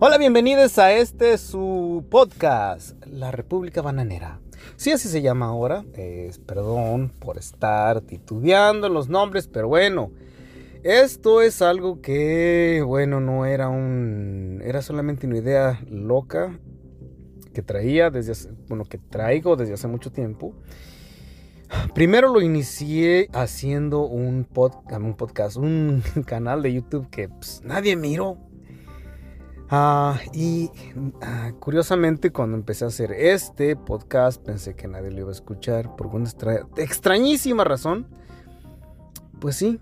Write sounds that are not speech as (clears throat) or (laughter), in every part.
Hola, bienvenidos a este su podcast, La República Bananera. Sí, así se llama ahora. perdón por estar titubeando los nombres, pero bueno, esto es algo que, bueno, no era un, era solamente una idea loca que traía desde, bueno, que traigo desde hace mucho tiempo. Primero lo inicié haciendo un, un podcast, un (laughs) canal de YouTube que pues, nadie miró. Ah, y ah, curiosamente cuando empecé a hacer este podcast pensé que nadie lo iba a escuchar por una extrañísima razón. Pues sí,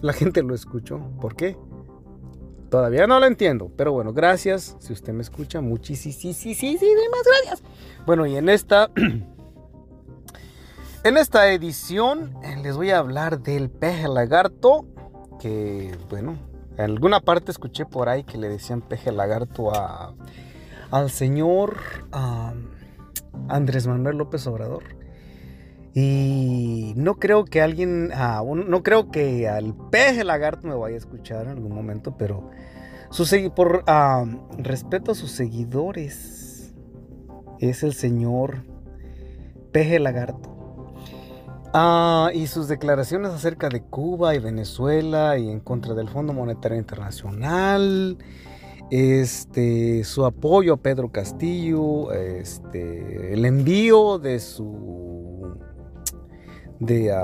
la gente lo escuchó. ¿Por qué? Todavía no lo entiendo, pero bueno, gracias. Si usted me escucha, muchísimas gracias. Bueno, y en esta (clears throat) en esta edición eh, les voy a hablar del peje lagarto que bueno, en alguna parte escuché por ahí que le decían peje lagarto a, al señor Andrés Manuel López Obrador. Y no creo que alguien, no creo que al peje lagarto me vaya a escuchar en algún momento, pero por respeto a sus seguidores, es el señor peje lagarto. Ah, y sus declaraciones acerca de Cuba y Venezuela y en contra del Fondo Monetario Internacional, este, su apoyo a Pedro Castillo, este, el envío de su, de,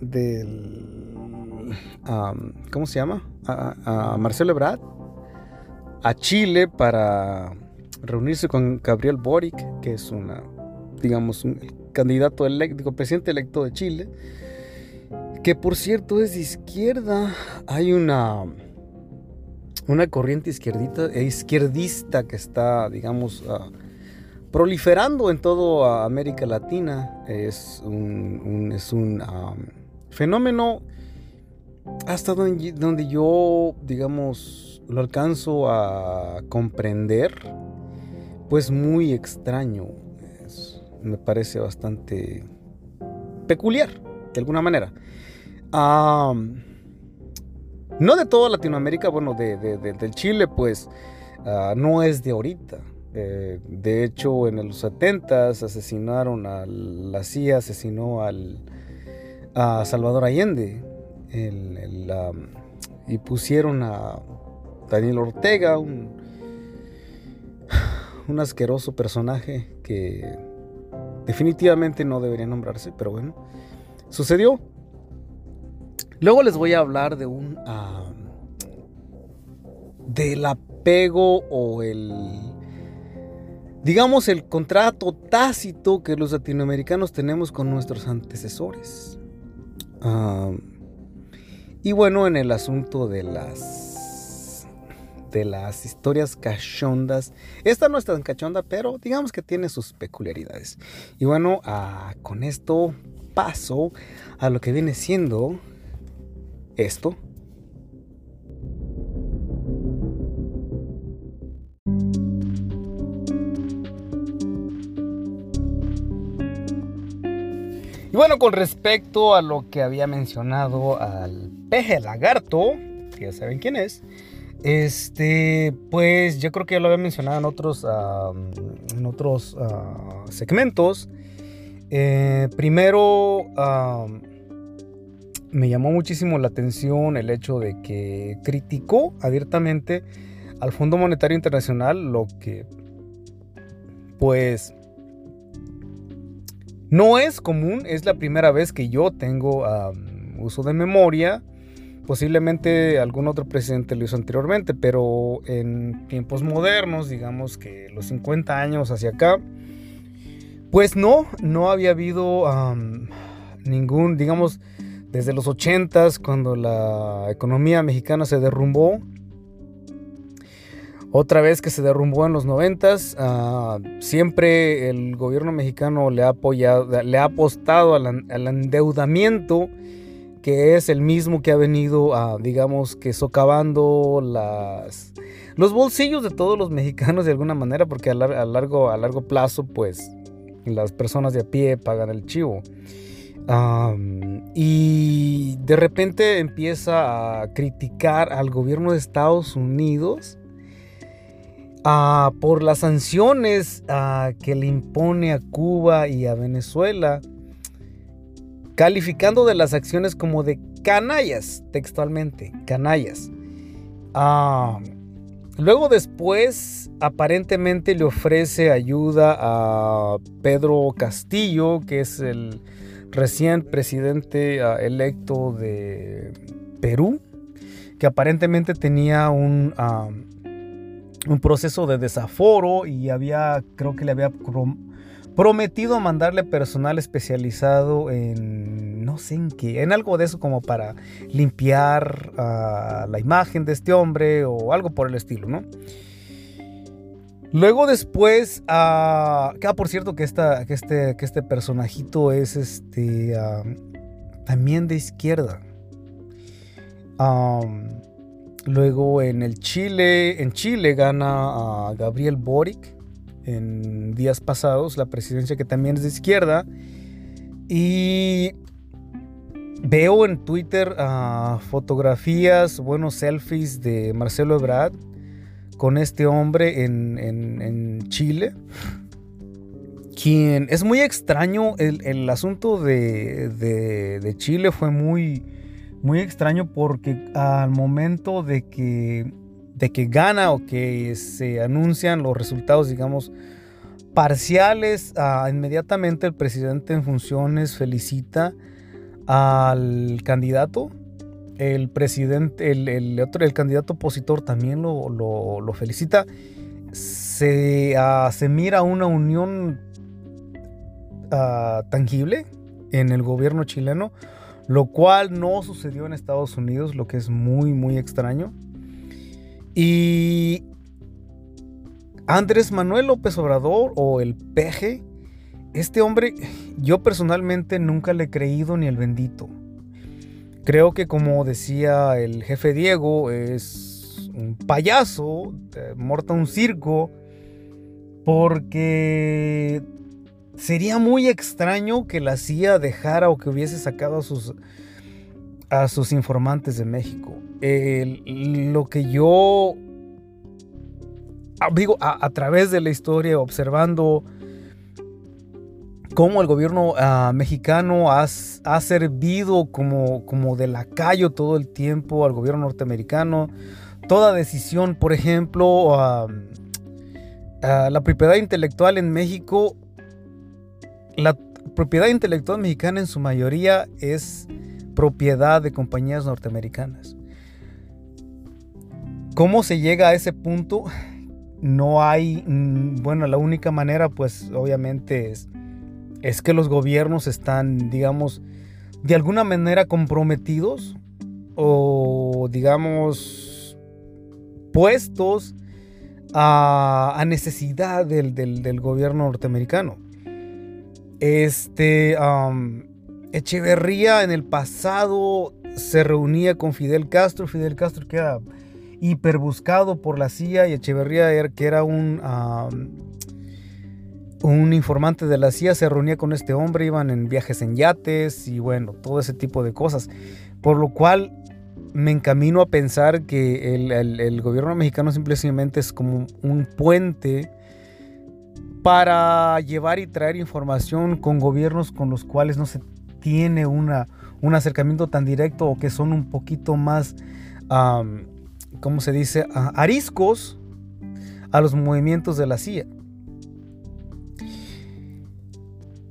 del, ¿cómo se llama? A, a Marcelo Ebrard a Chile para reunirse con Gabriel Boric, que es una, digamos, un, candidato electo, presidente electo de Chile, que por cierto es de izquierda. Hay una, una corriente izquierdita, e izquierdista que está, digamos, ah, proliferando en toda América Latina. Es un, es un fenómeno hasta donde yo, digamos, lo alcanzo a comprender, pues muy extraño me parece bastante peculiar, de alguna manera. no de toda Latinoamérica, bueno, de, del Chile, pues ah, no es de ahorita. Eh, de hecho, en los 70 asesinaron a la CIA, asesinó al, a Salvador Allende y pusieron a Daniel Ortega, un, (sighs) un asqueroso personaje que Definitivamente no debería nombrarse, pero bueno, sucedió. Luego les voy a hablar de un... del apego o el... Digamos el contrato tácito que los latinoamericanos tenemos con nuestros antecesores. y bueno, en el asunto de las de las historias cachondas. Esta no es tan cachonda, pero digamos que tiene sus peculiaridades. Y bueno, ah, con esto paso a lo que viene siendo esto. Y bueno, con respecto a lo que había mencionado al peje lagarto, que ya saben quién es, este, pues yo creo que ya lo había mencionado en otros, en otros ah, segmentos. Eh, primero, me llamó muchísimo la atención el hecho de que criticó abiertamente al Fondo Monetario Internacional, lo que, pues, no es común, es la primera vez que yo tengo uso de memoria Posiblemente algún otro presidente lo hizo anteriormente, pero en tiempos modernos, digamos que los 50 años hacia acá, pues no, no había habido ningún, digamos, desde los 80s, cuando la economía mexicana se derrumbó, otra vez que se derrumbó en los 90 ah, siempre el gobierno mexicano le ha apoyado, le ha apostado al, al endeudamiento que es el mismo que ha venido, a, digamos, que socavando las, los bolsillos de todos los (laughs) mexicanos de alguna manera, porque a, largo, a largo plazo, pues, las personas de a pie pagan el chivo. y de repente empieza a criticar al gobierno de Estados Unidos ah, por las sanciones ah, que le impone a Cuba y a Venezuela, calificando de las acciones como de canallas, textualmente, canallas. Ah, luego después, aparentemente le ofrece ayuda a Pedro Castillo, que es el recién presidente electo de Perú, que aparentemente tenía un, un proceso de desaforo y había, creo que le había prometido mandarle personal especializado en, no sé en qué, en algo de eso como para limpiar ah, la imagen de este hombre o algo por el estilo, ¿no? Luego después, uh, por cierto que, esta, que, este, que este personajito es este, ah, también de izquierda luego en el Chile, en Chile gana a Gabriel Boric en días pasados, la presidencia que también es de izquierda. Y veo en Twitter fotografías, buenos selfies de Marcelo Ebrard con este hombre en, Chile. Quien es muy extraño, el, asunto de Chile fue muy, muy extraño porque al momento de que, de que gana o que se anuncian los resultados, digamos, parciales, ah, inmediatamente el presidente en funciones felicita al candidato. El presidente, el, otro, el candidato opositor también lo, felicita. Se, ah, se, mira una unión ah, tangible en el gobierno chileno lo cual no sucedió en Estados Unidos, lo que es muy, muy extraño. Y Andrés Manuel López Obrador o el peje, este hombre yo personalmente nunca le he creído ni el bendito. Creo que como decía el jefe Diego, es un payaso, eh, morta un circo, porque Sería muy extraño que la CIA dejara o que hubiese sacado a sus, a sus informantes de México. lo que yo ah, digo, a, través de la historia, observando cómo el gobierno ah, mexicano ha, servido como, como de lacayo todo el tiempo al gobierno norteamericano. Toda decisión, por ejemplo, la propiedad intelectual en México la propiedad intelectual mexicana en su mayoría es propiedad de compañías norteamericanas. ¿Cómo se llega a ese punto? No hay, mm, bueno, la única manera pues obviamente es, es que los gobiernos están, digamos, de alguna manera comprometidos o digamos puestos a, necesidad del gobierno norteamericano. Este, Echeverría en el pasado se reunía con Fidel Castro. Fidel Castro queda hiperbuscado por la CIA y Echeverría, er, que era un, un informante de la CIA, se reunía con este hombre, iban en viajes en yates y bueno, todo ese tipo de cosas. Por lo cual me encamino a pensar que el gobierno mexicano simplemente es como un puente para llevar y traer información con gobiernos con los cuales no se tiene una, un acercamiento tan directo o que son un poquito más, ¿cómo se dice?, ariscos a los movimientos de la CIA.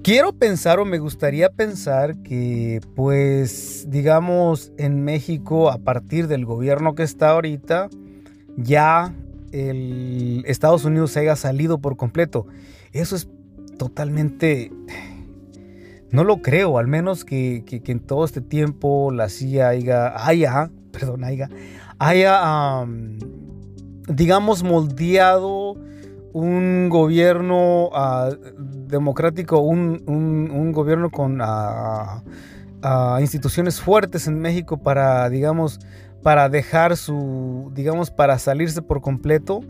Quiero pensar o me gustaría pensar que, pues, digamos, en México, a partir del gobierno que está ahorita, ya el Estados Unidos se haya salido por completo. Eso es totalmente... No lo creo, al menos que, en todo este tiempo la CIA haya, haya perdón, haya, haya digamos, moldeado un gobierno ah, democrático, un, gobierno con ah, ah, instituciones fuertes en México para, digamos, para dejar su, digamos, para salirse por completo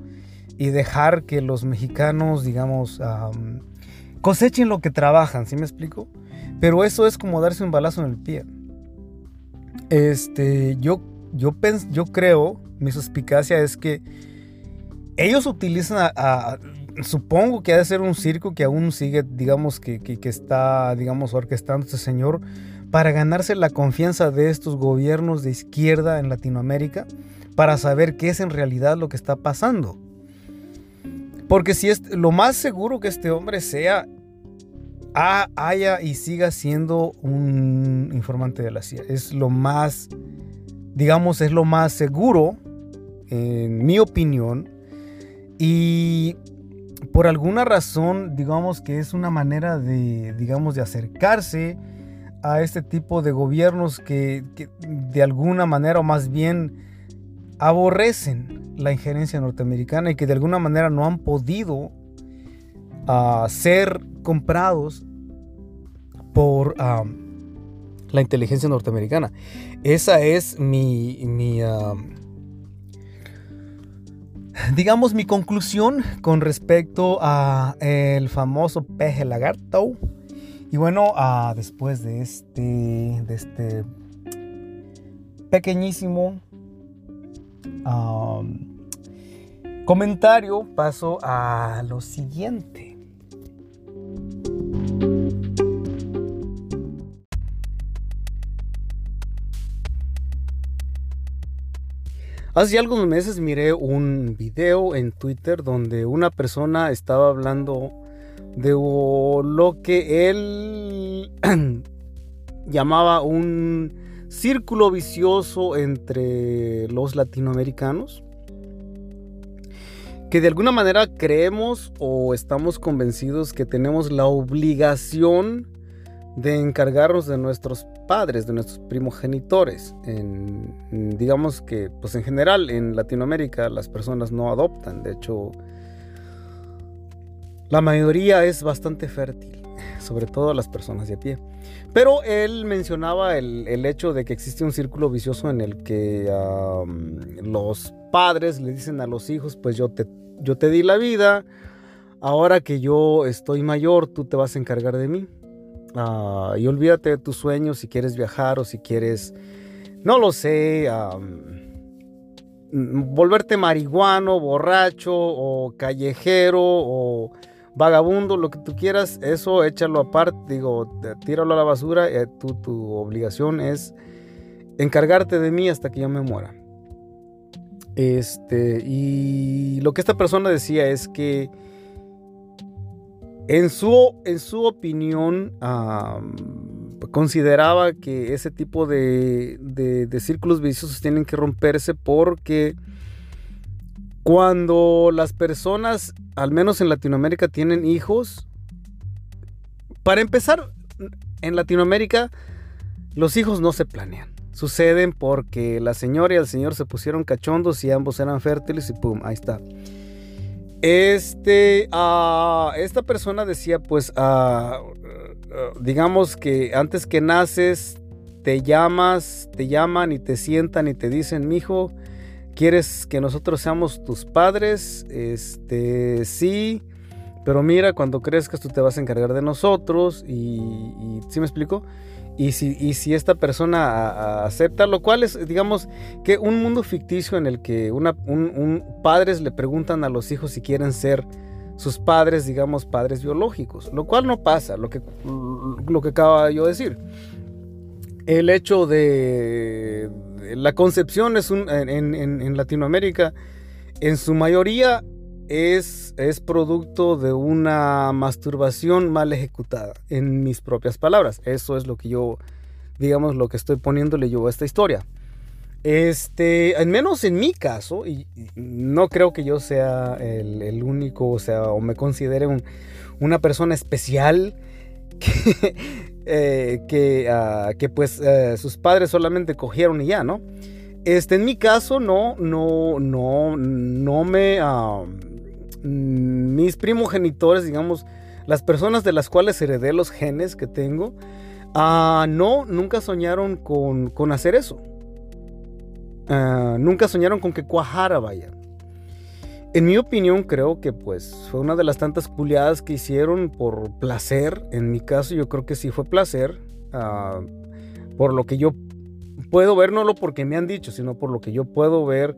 y dejar que los mexicanos, digamos, cosechen lo que trabajan, ¿sí me explico? Pero eso es como darse un balazo en el pie. Este, yo, yo, yo creo, mi suspicacia es que ellos utilizan a, supongo que ha de ser un circo que aún sigue, digamos, que, que, está, digamos, orquestando este señor para ganarse la confianza de estos gobiernos de izquierda en Latinoamérica, para saber qué es en realidad lo que está pasando. Porque si es lo más seguro que este hombre sea, haya y siga siendo un informante de la CIA. Es lo más, digamos, es lo más seguro, en mi opinión. Y por alguna razón, digamos que es una manera de, digamos, de acercarse a este tipo de gobiernos que, de alguna manera, o más bien, aborrecen la injerencia norteamericana y que de alguna manera no han podido ah, ser comprados por ah, la inteligencia norteamericana. Esa es mi, ah, digamos, mi conclusión con respecto a el famoso peje lagarto. Y bueno, después de este, de este pequeñísimo comentario, paso a lo siguiente. Hace algunos meses miré un video en Twitter donde una persona estaba hablando de lo que él (clears throat) llamaba un círculo vicioso entre los latinoamericanos que de alguna manera creemos o estamos convencidos que tenemos la obligación de encargarnos de nuestros padres, de nuestros primogenitores. En, digamos que, pues en general, en Latinoamérica las personas no adoptan. De hecho, la mayoría es bastante fértil, sobre todo las personas de a pie. Pero él mencionaba el, hecho de que existe un círculo vicioso en el que los padres le dicen a los hijos, pues yo te, yo te di la vida, ahora que yo estoy mayor, tú te vas a encargar de mí. Ah, y olvídate de tus sueños si quieres viajar o si quieres, no lo sé, volverte marihuano, borracho o callejero o vagabundo, lo que tú quieras, eso échalo aparte, digo, tíralo a la basura. Eh, tu obligación es encargarte de mí hasta que yo me muera. Este, y lo que esta persona decía es que en su, en su opinión, consideraba que ese tipo de, de, círculos viciosos tienen que romperse porque cuando las personas, al menos en Latinoamérica, tienen hijos, para empezar, en Latinoamérica los hijos no se planean. Suceden porque la señora y el señor se pusieron cachondos y ambos eran fértiles y pum, ahí está. Este, uh, esta persona decía, pues, uh, digamos que antes que naces, te llamas, te llaman y te sientan y te dicen, mijo, ¿quieres que nosotros seamos tus padres? Este, sí, pero mira, cuando crezcas tú te vas a encargar de nosotros y, y ¿sí me explico? Y si, esta persona acepta, lo cual es, digamos, que un mundo ficticio en el que una, un, padres le preguntan a los hijos si quieren ser sus padres, digamos, padres biológicos, lo cual no pasa, lo que, lo que acaba yo de decir. El hecho de la concepción es un, en, Latinoamérica, en su mayoría es, es producto de una masturbación mal ejecutada, en mis propias palabras. Eso es lo que yo, digamos, lo que estoy poniéndole yo a esta historia. Este, al menos en mi caso, y, no creo que yo sea el, único, o sea, o me considere una persona especial que, eh, que, ah, que, pues eh, sus padres solamente cogieron y ya, ¿no? Este, en mi caso, no, no, no, no me, mis primogenitores, digamos, las personas de las cuales heredé los genes que tengo, ah, no, nunca soñaron con, hacer eso. Ah, nunca soñaron con que cuajara, vaya. En mi opinión, creo que pues fue una de las tantas culiadas que hicieron por placer. En mi caso, yo creo que sí fue placer. Ah, por lo que yo puedo ver, no lo porque me han dicho, sino por lo que yo puedo ver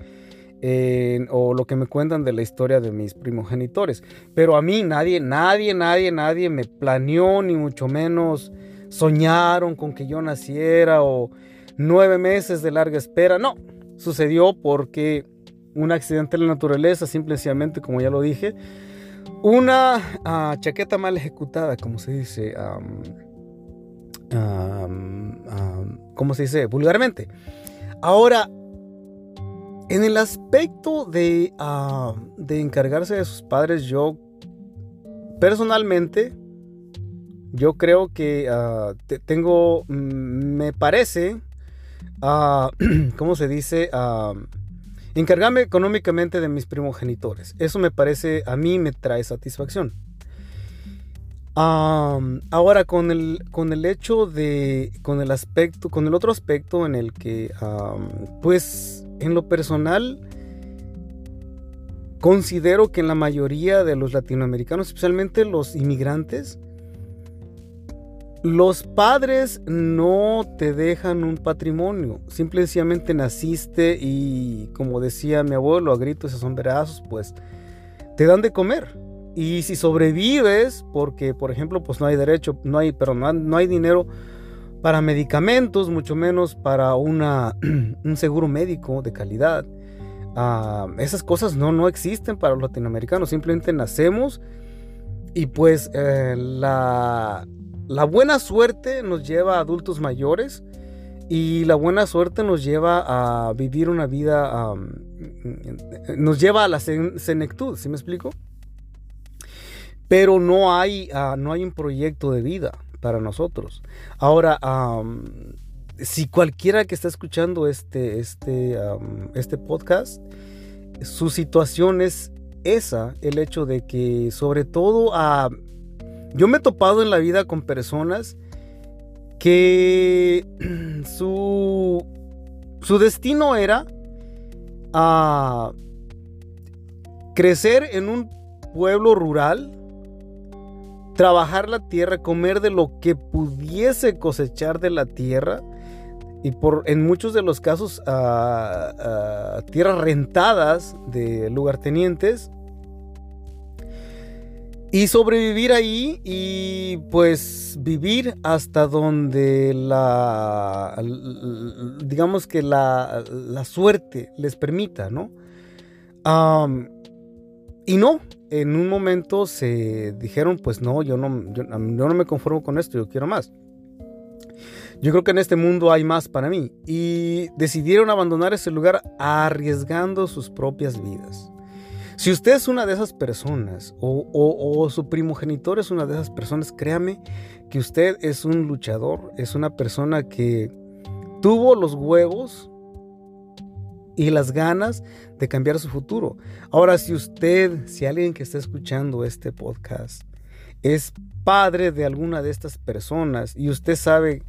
o lo que me cuentan de la historia de mis primogenitores. Pero a mí nadie, nadie, nadie, nadie me planeó, ni mucho menos soñaron con que yo naciera o nueve meses de larga espera. No, sucedió porque un accidente de la naturaleza, simplemente, como ya lo dije, una ah, chaqueta mal ejecutada, como se dice, como se dice vulgarmente. Ahora, en el aspecto de, ah, de encargarse de sus padres, yo personalmente, yo creo que ah, tengo, mm, me parece, (clears throat) ¿cómo se dice? Encargarme económicamente de mis primogenitores. Eso me parece, a mí me trae satisfacción. ahora con el, con el hecho de, con el aspecto, con el otro aspecto en el que, pues, en lo personal, considero que en la mayoría de los latinoamericanos, especialmente los inmigrantes, los padres no te dejan un patrimonio. Simplemente naciste y, como decía mi abuelo, a gritos y sombrerazos, pues te dan de comer. Y si sobrevives, porque por ejemplo, pues no hay derecho, no hay, pero no hay dinero para medicamentos, mucho menos para una, (clears throat) un seguro médico de calidad. Ah, esas cosas no, no existen para los latinoamericanos, simplemente nacemos y pues eh, la, la, buena suerte nos lleva a adultos mayores y la buena suerte nos lleva a vivir una vida, nos lleva a la senectud, ¿sí me explico? Pero no hay, ah, no hay un proyecto de vida para nosotros. Ahora, si cualquiera que está escuchando este, este, este podcast, su situación es esa, el hecho de que sobre todo a... Yo me he topado en la vida con personas que (clears throat) su, su destino era a crecer en un pueblo rural trabajar la tierra, comer de lo que pudiese cosechar de la tierra y por en muchos de los casos a, tierras rentadas de lugartenientes y sobrevivir ahí y pues vivir hasta donde la digamos que la, suerte les permita, ¿no? y no, en un momento se dijeron, pues no, yo no, yo, no me conformo con esto, yo quiero más. Yo creo que en este mundo hay más para mí. Y decidieron abandonar ese lugar arriesgando sus propias vidas. Si usted es una de esas personas o, su primogenitor es una de esas personas, créame que usted es un luchador, es una persona que tuvo los huevos y las ganas de cambiar su futuro. Ahora, si usted, si alguien que está escuchando este podcast es padre de alguna de estas personas y usted sabe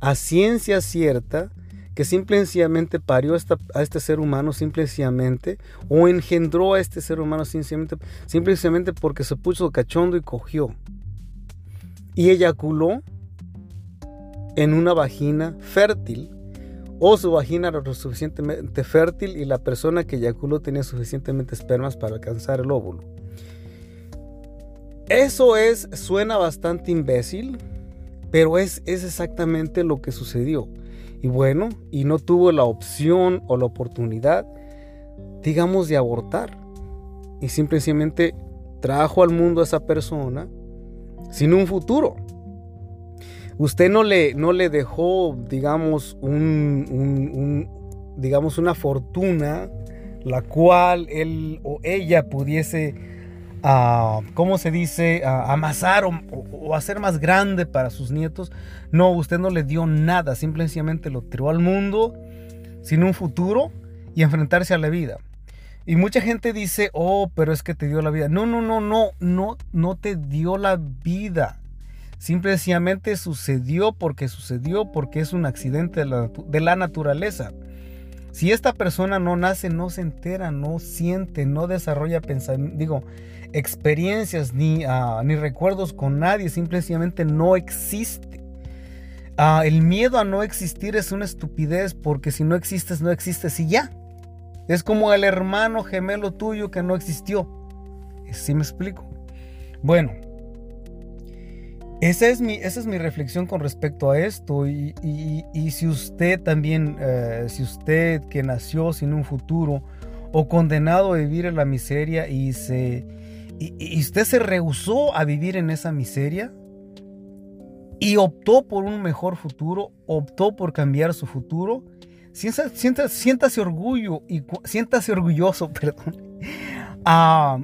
a ciencia cierta que simplemente parió a este ser humano simplemente o engendró a este ser humano simplemente, simplemente porque se puso cachondo y cogió y eyaculó en una vagina fértil o su vagina era lo suficientemente fértil y la persona que eyaculó tenía suficientemente espermas para alcanzar el óvulo. Eso es, suena bastante imbécil, pero es, es exactamente lo que sucedió. Y bueno, y no tuvo la opción o la oportunidad, digamos, de abortar. Y simplemente trajo al mundo a esa persona sin un futuro usted no le, no le dejó, digamos, un, digamos, una fortuna la cual él o ella pudiese, uh, ¿cómo se dice?, amasar o, hacer más grande para sus nietos. No, usted no le dio nada, simplemente lo tiró al mundo sin un futuro y enfrentarse a la vida. Y mucha gente dice, oh, pero es que te dio la vida. No, no, no, no, no, no te dio la vida. Simplemente sucedió porque sucedió, porque es un accidente de la, naturaleza. Si esta persona no nace, no se entera, no siente, no desarrolla digo, experiencias ni, ah, ni recuerdos con nadie, simplemente no existe. Ah, el miedo a no existir es una estupidez porque si no existes, no existes y ya. Es como el hermano gemelo tuyo que no existió. ¿Sí me explico? Bueno, esa es mi, esa es mi reflexión con respecto a esto. Y, si usted también, eh, si usted que nació sin un futuro o condenado a vivir en la miseria y, se, y usted se rehusó a vivir en esa miseria y optó por un mejor futuro, optó por cambiar su futuro, siéntase, siéntase orgullo y siéntase orgulloso, (laughs) perdón. Ah,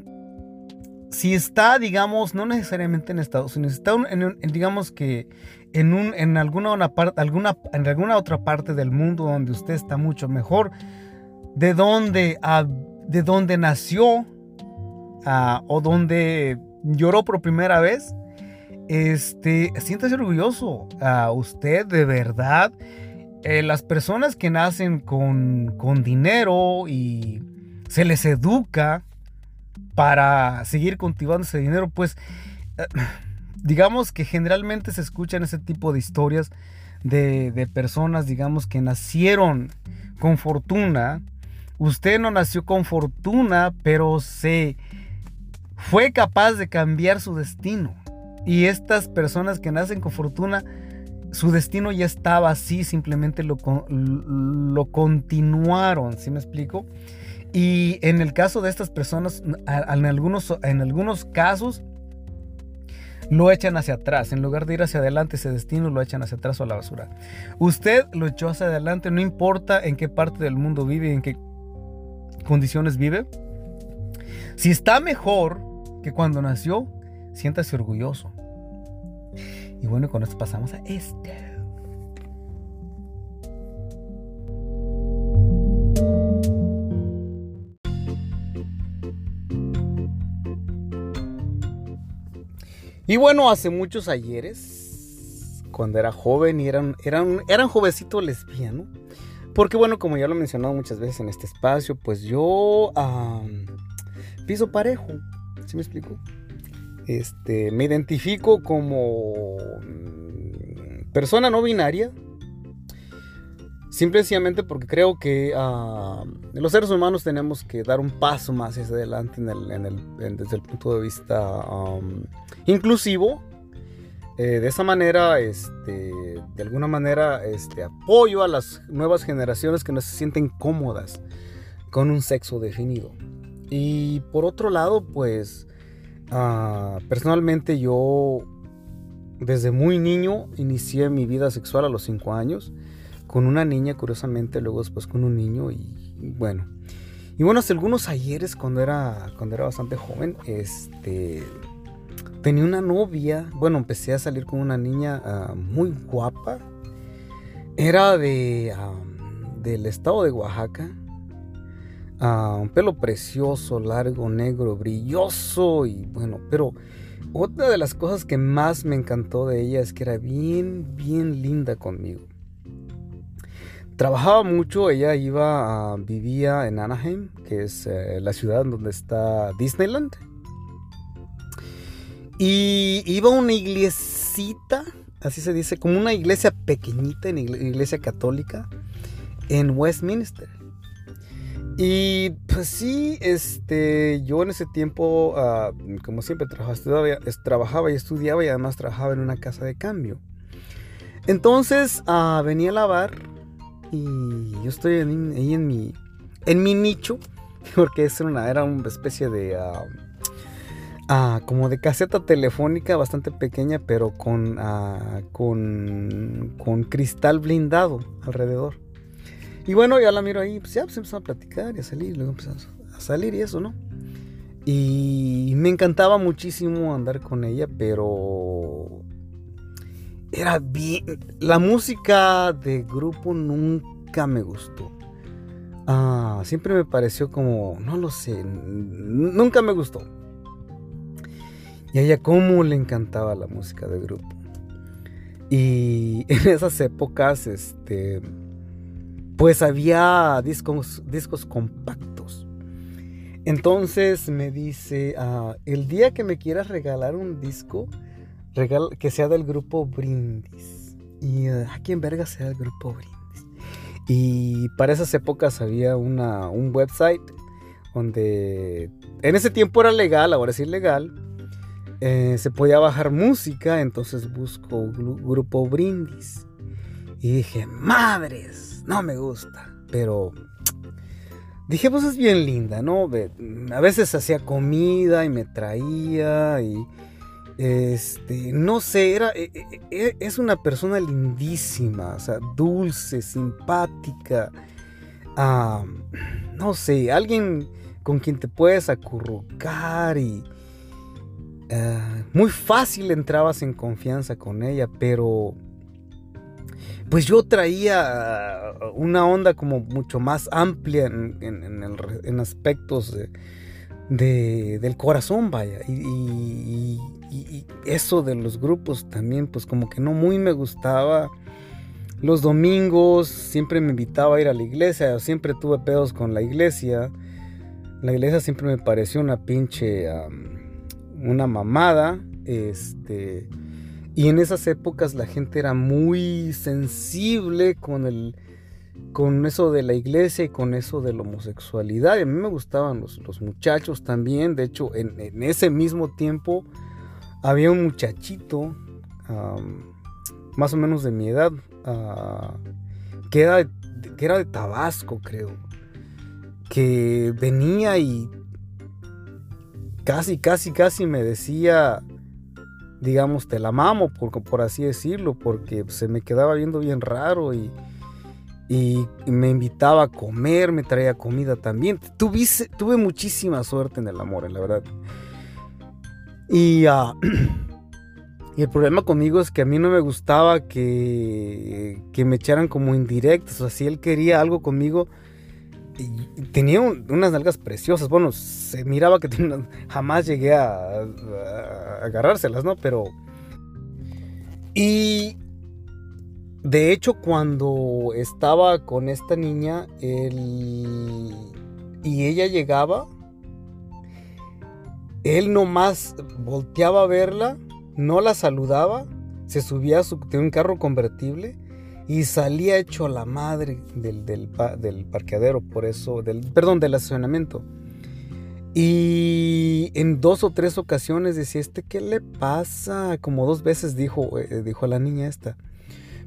si está, digamos, no necesariamente en Estados Unidos, está en, digamos que en, un, en alguna, una alguna, en alguna otra parte del mundo donde usted está mucho mejor, de donde, de donde nació o donde lloró por primera vez, este, siéntase orgulloso. a usted de verdad, eh, las personas que nacen con, con dinero y se les educa, para seguir cultivando ese dinero, pues eh, digamos que generalmente se escuchan ese tipo de historias de, personas, digamos, que nacieron con fortuna. Usted no nació con fortuna, pero se fue capaz de cambiar su destino. Y estas personas que nacen con fortuna, su destino ya estaba así, simplemente lo, lo continuaron, ¿sí me explico? Y en el caso de estas personas, en algunos, en algunos casos, lo echan hacia atrás. En lugar de ir hacia adelante, ese destino lo echan hacia atrás o a la basura. Usted lo echó hacia adelante, no importa en qué parte del mundo vive en qué condiciones vive. Si está mejor que cuando nació, siéntase orgulloso. Y bueno, con esto pasamos a este. Y bueno, hace muchos ayeres, cuando era joven y eran, eran, eran jovencito lesbiano, porque bueno, como ya lo he mencionado muchas veces en este espacio, pues yo piso parejo, ¿sí me explico? Este, me identifico como mm, persona no binaria, Simplemente porque creo que uh, los seres humanos tenemos que dar un paso más hacia adelante en el, desde el punto de vista inclusivo. Eh, de esa manera, este, de alguna manera, este, apoyo a las nuevas generaciones que no se sienten cómodas con un sexo definido. Y por otro lado, pues, uh, personalmente yo, desde muy niño, inicié mi vida sexual a los 5 años con una niña, curiosamente, luego después con un niño y, bueno. Y bueno, hace algunos ayeres cuando era, cuando era bastante joven, este, tenía una novia, bueno, empecé a salir con una niña ah, muy guapa. Era de, del estado de Oaxaca. Ah, un pelo precioso, largo, negro, brilloso y bueno, pero otra de las cosas que más me encantó de ella es que era bien, bien linda conmigo. Trabajaba mucho, ella iba, a, vivía en Anaheim, que es eh, la ciudad donde está Disneyland. Y iba a una iglesita, así se dice, como una iglesia pequeñita, en iglesia católica, en Westminster. Y pues sí, este, yo en ese tiempo, ah, como siempre, trabajaba, trabajaba y estudiaba y además trabajaba en una casa de cambio. Entonces ah, venía a lavar y yo estoy ahí en mi, en mi nicho, (laughs) porque es una, era una especie de... Ah, ah, como de caseta telefónica bastante pequeña, pero con, ah, con, con cristal blindado alrededor. Y bueno, ya la miro ahí, pues ya pues empezamos a platicar y a salir, luego empezamos a salir y eso, ¿no? Y me encantaba muchísimo andar con ella, pero era bien. La música de grupo nunca me gustó. Ah, siempre me pareció como, no lo sé, nunca me gustó. Y a ella cómo le encantaba la música de grupo. Y (laughs) en esas épocas, este, pues había discos, discos compactos. Entonces me dice, ah, el día que me quieras regalar un disco, que sea del grupo Brindis. Y uh, aquí en verga sea el grupo Brindis. Y para esas épocas había una, un website donde en ese tiempo era legal, ahora es ilegal. Eh, se podía bajar música, entonces busco grupo Brindis. Y dije, madres, no me gusta. Pero dije, pues es bien linda, ¿no? A veces hacía comida y me traía y... Este, no sé, era, e, e, e, es una persona lindísima, o sea, dulce, simpática. no sé, alguien con quien te puedes acurrucar y ah, muy fácil entrabas en confianza con ella, pero pues yo traía una onda como mucho más amplia en, aspectos del corazón, vaya. Y, eso de los grupos también, pues como que no muy me gustaba. Los domingos siempre me invitaba a ir a la iglesia, siempre tuve pedos con la iglesia. La iglesia siempre me pareció una pinche, una mamada. Este, y en esas épocas la gente era muy sensible con el con eso de la iglesia y con eso de la homosexualidad. Y a mí me gustaban los, muchachos también. De hecho, en, ese mismo tiempo había un muchachito, más o menos de mi edad, ah, que, era, que era de Tabasco, creo. Que venía y casi, casi, casi me decía digamos, te la mamo, por, por así decirlo, porque se me quedaba viendo bien raro y, y me invitaba a comer, me traía comida también. tuve muchísima suerte en el amor, la verdad. Y, ah, (clears throat) y, el problema conmigo es que a mí no me gustaba que, que me echaran como indirectos. O sea, si él quería algo conmigo, tenía unas nalgas preciosas. Bueno, se miraba que (laughs) tenía jamás llegué a, agarrárselas, ¿no? Pero... Y de hecho, cuando estaba con esta niña, él... y ella llegaba, él nomás volteaba a verla, no la saludaba, se subía a su, un carro convertible y salía hecho la madre del, del, parqueadero, por eso, del, perdón, del estacionamiento. Y en dos o tres ocasiones decía, ¿este qué le pasa? Como dos veces dijo, eh, dijo a la niña esta.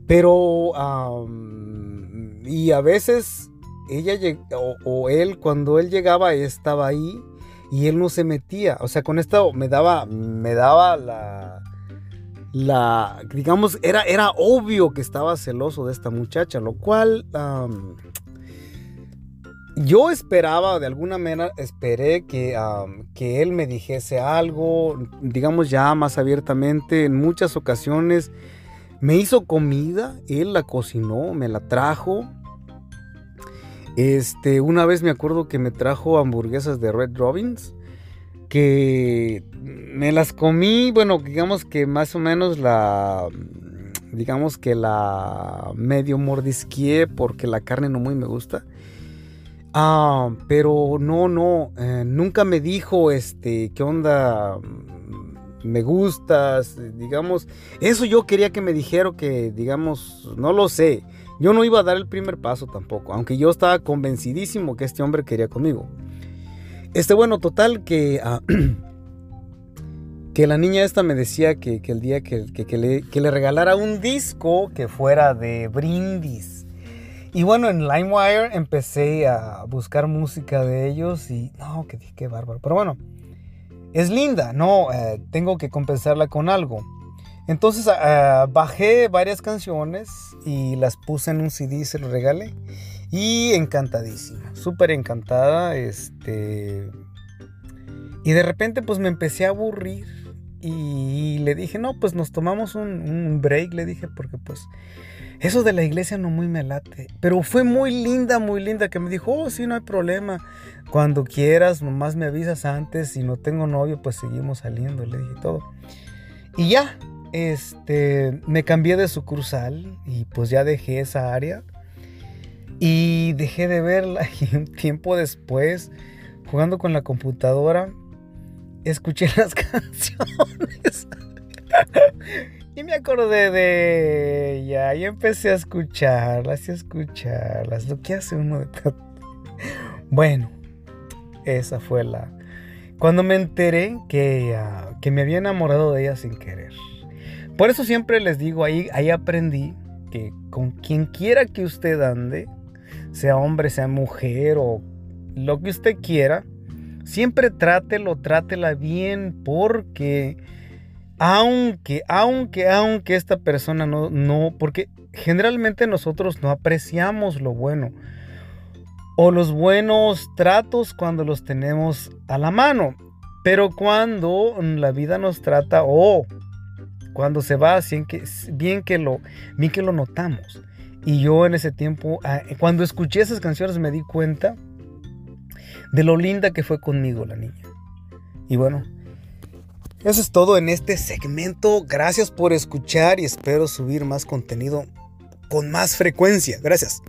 Pero, y a veces ella o, o, él, cuando él llegaba, estaba ahí y él no se metía. O sea, con esto me daba, me daba la, la, digamos, era, era obvio que estaba celoso de esta muchacha, lo cual yo esperaba, de alguna manera, esperé que, que él me dijese algo, digamos ya más abiertamente, en muchas ocasiones me hizo comida, él la cocinó, me la trajo. Este, una vez me acuerdo que me trajo hamburguesas de Red Robins que me las comí, bueno, digamos que más o menos la, digamos que la medio mordisqué porque la carne no muy me gusta. Ah, pero no, no, eh, nunca me dijo, este, qué onda, me gustas, digamos, eso yo quería que me dijera que, digamos, no lo sé, yo no iba a dar el primer paso tampoco, aunque yo estaba convencidísimo que este hombre quería conmigo. Este, bueno, total que, ah, (clears throat) que la niña esta me decía que, el día que, le, que, le, regalara un disco que fuera de brindis. Y bueno, en LimeWire empecé a buscar música de ellos y no, que qué bárbaro. Pero bueno, es linda, no, eh, tengo que compensarla con algo. Entonces ah, bajé varias canciones y las puse en un CD, se lo regalé. Y encantadísima, súper encantada, este... Y de repente pues me empecé a aburrir y le dije, no, pues nos tomamos un, break, le dije, porque pues eso de la iglesia no muy me late. Pero fue muy linda, muy linda, que me dijo, oh, sí, no hay problema. Cuando quieras, nomás me avisas antes. Si no tengo novio, pues seguimos saliendo, le dije todo. Y ya, este, me cambié de sucursal y pues ya dejé esa área. Y dejé de verla (laughs) y un tiempo después, jugando con la computadora, escuché las (laughs) canciones. Y me acordé de ella y empecé a escucharlas y a escucharlas. Lo que hace uno de Bueno, esa fue la... Cuando me enteré que, que me había enamorado de ella sin querer. Por eso siempre les digo, ahí, ahí aprendí que con quien quiera que usted ande, sea hombre, sea mujer o lo que usted quiera, siempre trátelo, trátela bien porque aunque, aunque, aunque esta persona no, no, porque generalmente nosotros no apreciamos lo bueno o los buenos tratos cuando los tenemos a la mano, pero cuando la vida nos trata o cuando se va, bien que, bien que, lo, bien que lo notamos. Y yo en ese tiempo, ah, cuando escuché esas canciones me di cuenta de lo linda que fue conmigo la niña. Y bueno, eso es todo en este segmento. Gracias por escuchar y espero subir más contenido con más frecuencia. Gracias.